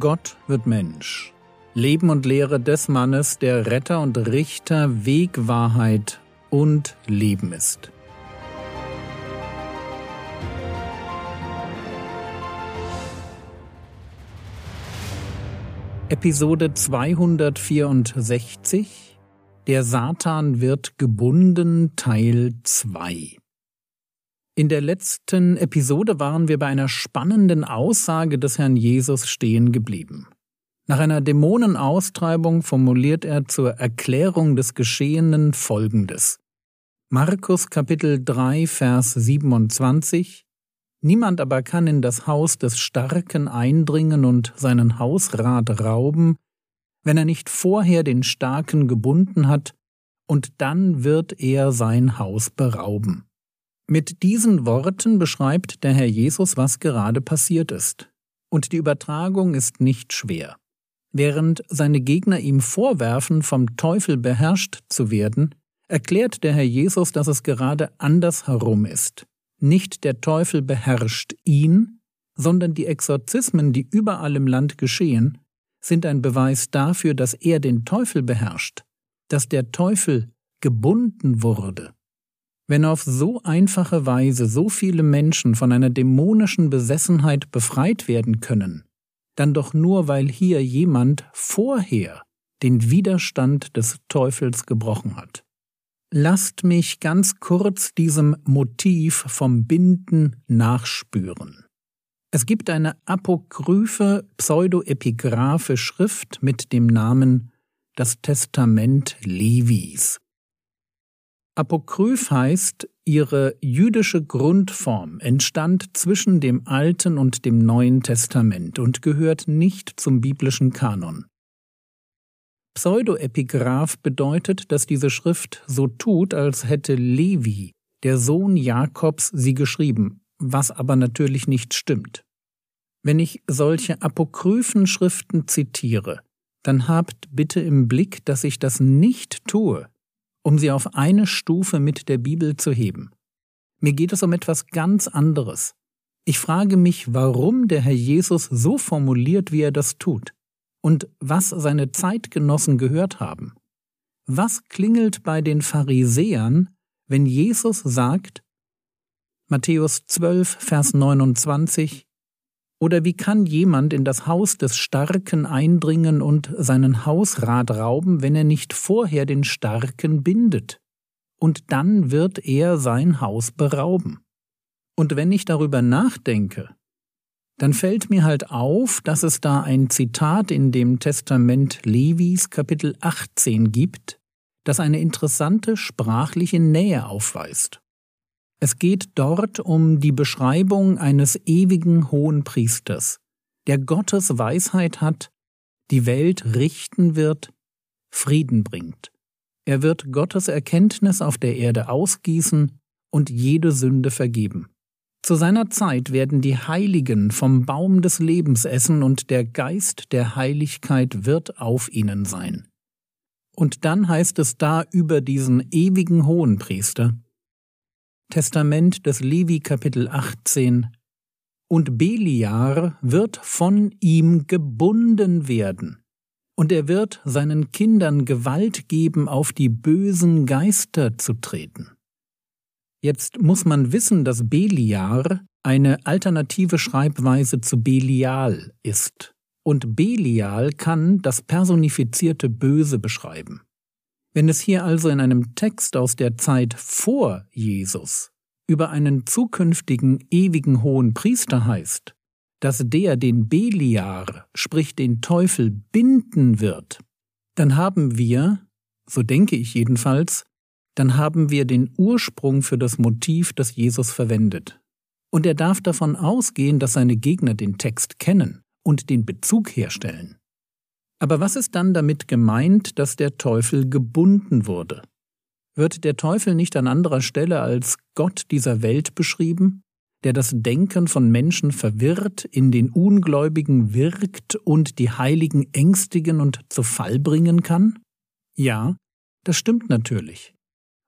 Gott wird Mensch. Leben und Lehre des Mannes, der Retter und Richter, Weg, Wahrheit und Leben ist. Episode 264 Der Satan wird gebunden Teil 2 In der letzten Episode waren wir bei einer spannenden Aussage des Herrn Jesus stehen geblieben. Nach einer Dämonenaustreibung formuliert er zur Erklärung des Geschehenen Folgendes. Markus Kapitel 3 Vers 27 Niemand aber kann in das Haus des Starken eindringen und seinen Hausrat rauben, wenn er nicht vorher den Starken gebunden hat, und dann wird er sein Haus berauben. Mit diesen Worten beschreibt der Herr Jesus, was gerade passiert ist. Und die Übertragung ist nicht schwer. Während seine Gegner ihm vorwerfen, vom Teufel beherrscht zu werden, erklärt der Herr Jesus, dass es gerade andersherum ist. Nicht der Teufel beherrscht ihn, sondern die Exorzismen, die überall im Land geschehen, sind ein Beweis dafür, dass er den Teufel beherrscht, dass der Teufel gebunden wurde. Wenn auf so einfache Weise so viele Menschen von einer dämonischen Besessenheit befreit werden können, dann doch nur, weil hier jemand vorher den Widerstand des Teufels gebrochen hat. Lasst mich ganz kurz diesem Motiv vom Binden nachspüren. Es gibt eine apokryphe pseudoepigraphe Schrift mit dem Namen Das Testament Levis. Apokryph heißt, ihre jüdische Grundform entstand zwischen dem Alten und dem Neuen Testament und gehört nicht zum biblischen Kanon. Pseudoepigraph bedeutet, dass diese Schrift so tut, als hätte Levi, der Sohn Jakobs, sie geschrieben, was aber natürlich nicht stimmt. Wenn ich solche apokryphen Schriften zitiere, dann habt bitte im Blick, dass ich das nicht tue, um sie auf eine Stufe mit der Bibel zu heben. Mir geht es um etwas ganz anderes. Ich frage mich, warum der Herr Jesus so formuliert, wie er das tut und was seine Zeitgenossen gehört haben. Was klingelt bei den Pharisäern, wenn Jesus sagt, Matthäus 12, Vers 29, oder wie kann jemand in das Haus des Starken eindringen und seinen Hausrat rauben, wenn er nicht vorher den Starken bindet? Und dann wird er sein Haus berauben. Und wenn ich darüber nachdenke, dann fällt mir halt auf, dass es da ein Zitat in dem Testament Levis Kapitel 18 gibt, das eine interessante sprachliche Nähe aufweist. Es geht dort um die Beschreibung eines ewigen hohen Priesters, der Gottes Weisheit hat, die Welt richten wird, Frieden bringt. Er wird Gottes Erkenntnis auf der Erde ausgießen und jede Sünde vergeben. Zu seiner Zeit werden die Heiligen vom Baum des Lebens essen und der Geist der Heiligkeit wird auf ihnen sein. Und dann heißt es da über diesen ewigen Hohenpriester, Testament des Levi Kapitel 18, und Beliar wird von ihm gebunden werden, und er wird seinen Kindern Gewalt geben, auf die bösen Geister zu treten. Jetzt muss man wissen, dass Beliar eine alternative Schreibweise zu Belial ist. Und Belial kann das personifizierte Böse beschreiben. Wenn es hier also in einem Text aus der Zeit vor Jesus über einen zukünftigen ewigen hohen Priester heißt, dass der den Beliar, sprich den Teufel, binden wird, dann haben wir, so denke ich jedenfalls, dann haben wir den Ursprung für das Motiv, das Jesus verwendet. Und er darf davon ausgehen, dass seine Gegner den Text kennen und den Bezug herstellen. Aber was ist dann damit gemeint, dass der Teufel gebunden wurde? Wird der Teufel nicht an anderer Stelle als Gott dieser Welt beschrieben, der das Denken von Menschen verwirrt, in den Ungläubigen wirkt und die Heiligen ängstigen und zu Fall bringen kann? Ja, das stimmt natürlich.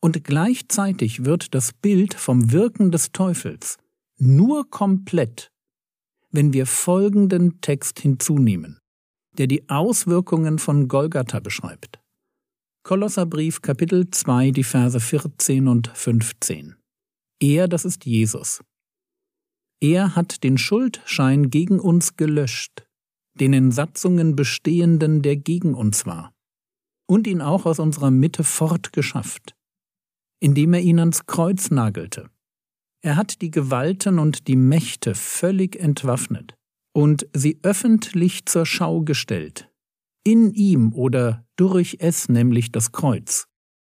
Und gleichzeitig wird das Bild vom Wirken des Teufels nur komplett, wenn wir folgenden Text hinzunehmen, der die Auswirkungen von Golgatha beschreibt. Kolosserbrief Kapitel 2, die Verse 14 und 15. Er, das ist Jesus. Er hat den Schuldschein gegen uns gelöscht, den in Satzungen bestehenden, der gegen uns war, und ihn auch aus unserer Mitte fortgeschafft, indem er ihn ans Kreuz nagelte. Er hat die Gewalten und die Mächte völlig entwaffnet und sie öffentlich zur Schau gestellt. In ihm oder durch es, nämlich das Kreuz,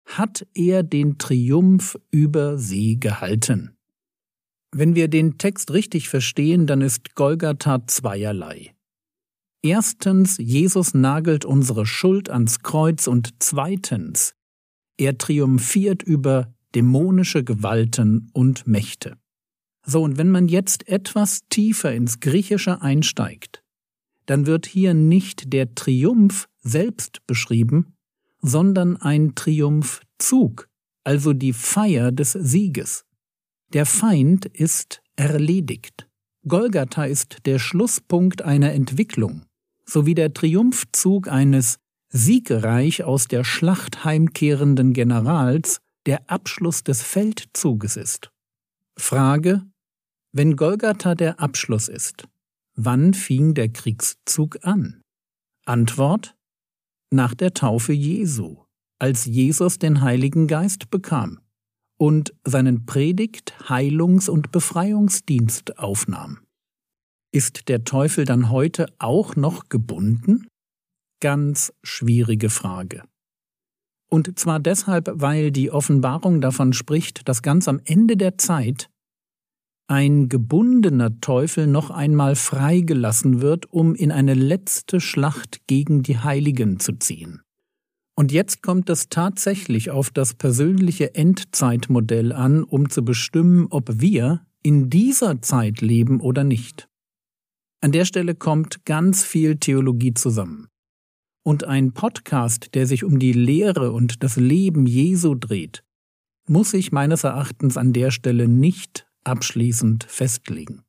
hat er den Triumph über sie gehalten. Wenn wir den Text richtig verstehen, dann ist Golgatha zweierlei. Erstens, Jesus nagelt unsere Schuld ans Kreuz und zweitens, er triumphiert über dämonische Gewalten und Mächte. So, und wenn man jetzt etwas tiefer ins Griechische einsteigt, dann wird hier nicht der Triumph selbst beschrieben, sondern ein Triumphzug, also die Feier des Sieges. Der Feind ist erledigt. Golgatha ist der Schlusspunkt einer Entwicklung, sowie der Triumphzug eines siegreich aus der Schlacht heimkehrenden Generals der Abschluss des Feldzuges ist. Frage, wenn Golgatha der Abschluss ist, wann fing der Kriegszug an? Antwort, nach der Taufe Jesu, als Jesus den Heiligen Geist bekam und seinen Predigt, Heilungs- und Befreiungsdienst aufnahm. Ist der Teufel dann heute auch noch gebunden? Ganz schwierige Frage. Und zwar deshalb, weil die Offenbarung davon spricht, dass ganz am Ende der Zeit ein gebundener Teufel noch einmal freigelassen wird, um in eine letzte Schlacht gegen die Heiligen zu ziehen. Und jetzt kommt es tatsächlich auf das persönliche Endzeitmodell an, um zu bestimmen, ob wir in dieser Zeit leben oder nicht. An der Stelle kommt ganz viel Theologie zusammen. Und ein Podcast, der sich um die Lehre und das Leben Jesu dreht, muss sich meines Erachtens an der Stelle nicht abschließend festlegen.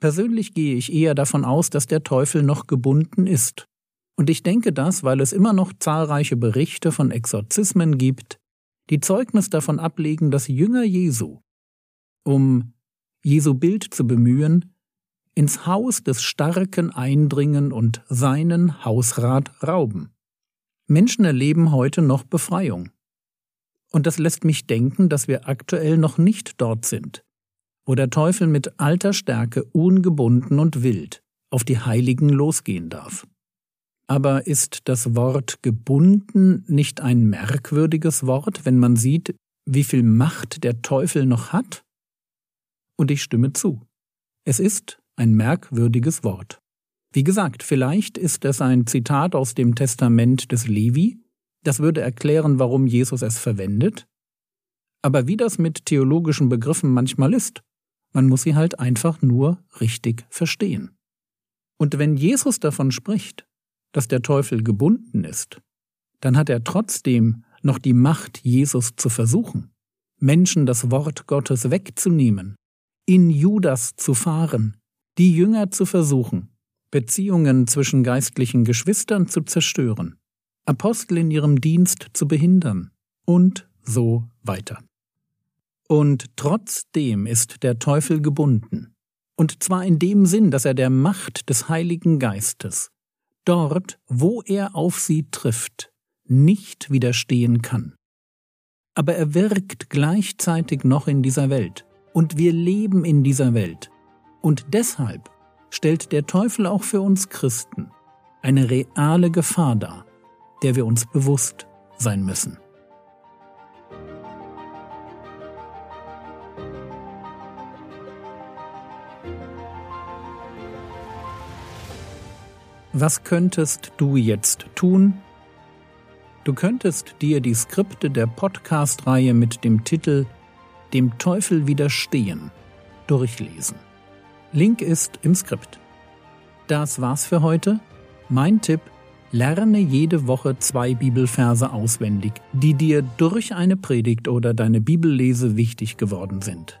Persönlich gehe ich eher davon aus, dass der Teufel noch gebunden ist. Und ich denke das, weil es immer noch zahlreiche Berichte von Exorzismen gibt, die Zeugnis davon ablegen, dass Jünger Jesu, um Jesu Bild zu bemühen, ins Haus des Starken eindringen und seinen Hausrat rauben. Menschen erleben heute noch Befreiung. Und das lässt mich denken, dass wir aktuell noch nicht dort sind, wo der Teufel mit alter Stärke ungebunden und wild auf die Heiligen losgehen darf. Aber ist das Wort gebunden nicht ein merkwürdiges Wort, wenn man sieht, wie viel Macht der Teufel noch hat? Und ich stimme zu. Es ist ein merkwürdiges Wort. Wie gesagt, vielleicht ist es ein Zitat aus dem Testament des Levi, das würde erklären, warum Jesus es verwendet. Aber wie das mit theologischen Begriffen manchmal ist, man muss sie halt einfach nur richtig verstehen. Und wenn Jesus davon spricht, dass der Teufel gebunden ist, dann hat er trotzdem noch die Macht, Jesus zu versuchen, Menschen das Wort Gottes wegzunehmen, in Judas zu fahren, die Jünger zu versuchen, Beziehungen zwischen geistlichen Geschwistern zu zerstören, Apostel in ihrem Dienst zu behindern und so weiter. Und trotzdem ist der Teufel gebunden. Und zwar in dem Sinn, dass er der Macht des Heiligen Geistes, dort, wo er auf sie trifft, nicht widerstehen kann. Aber er wirkt gleichzeitig noch in dieser Welt. Und wir leben in dieser Welt. Und deshalb stellt der Teufel auch für uns Christen eine reale Gefahr dar, der wir uns bewusst sein müssen. Was könntest du jetzt tun? Du könntest dir die Skripte der Podcast-Reihe mit dem Titel Dem Teufel widerstehen durchlesen. Link ist im Skript. Das war's für heute. Mein Tipp, lerne jede Woche zwei Bibelverse auswendig, die dir durch eine Predigt oder deine Bibellese wichtig geworden sind.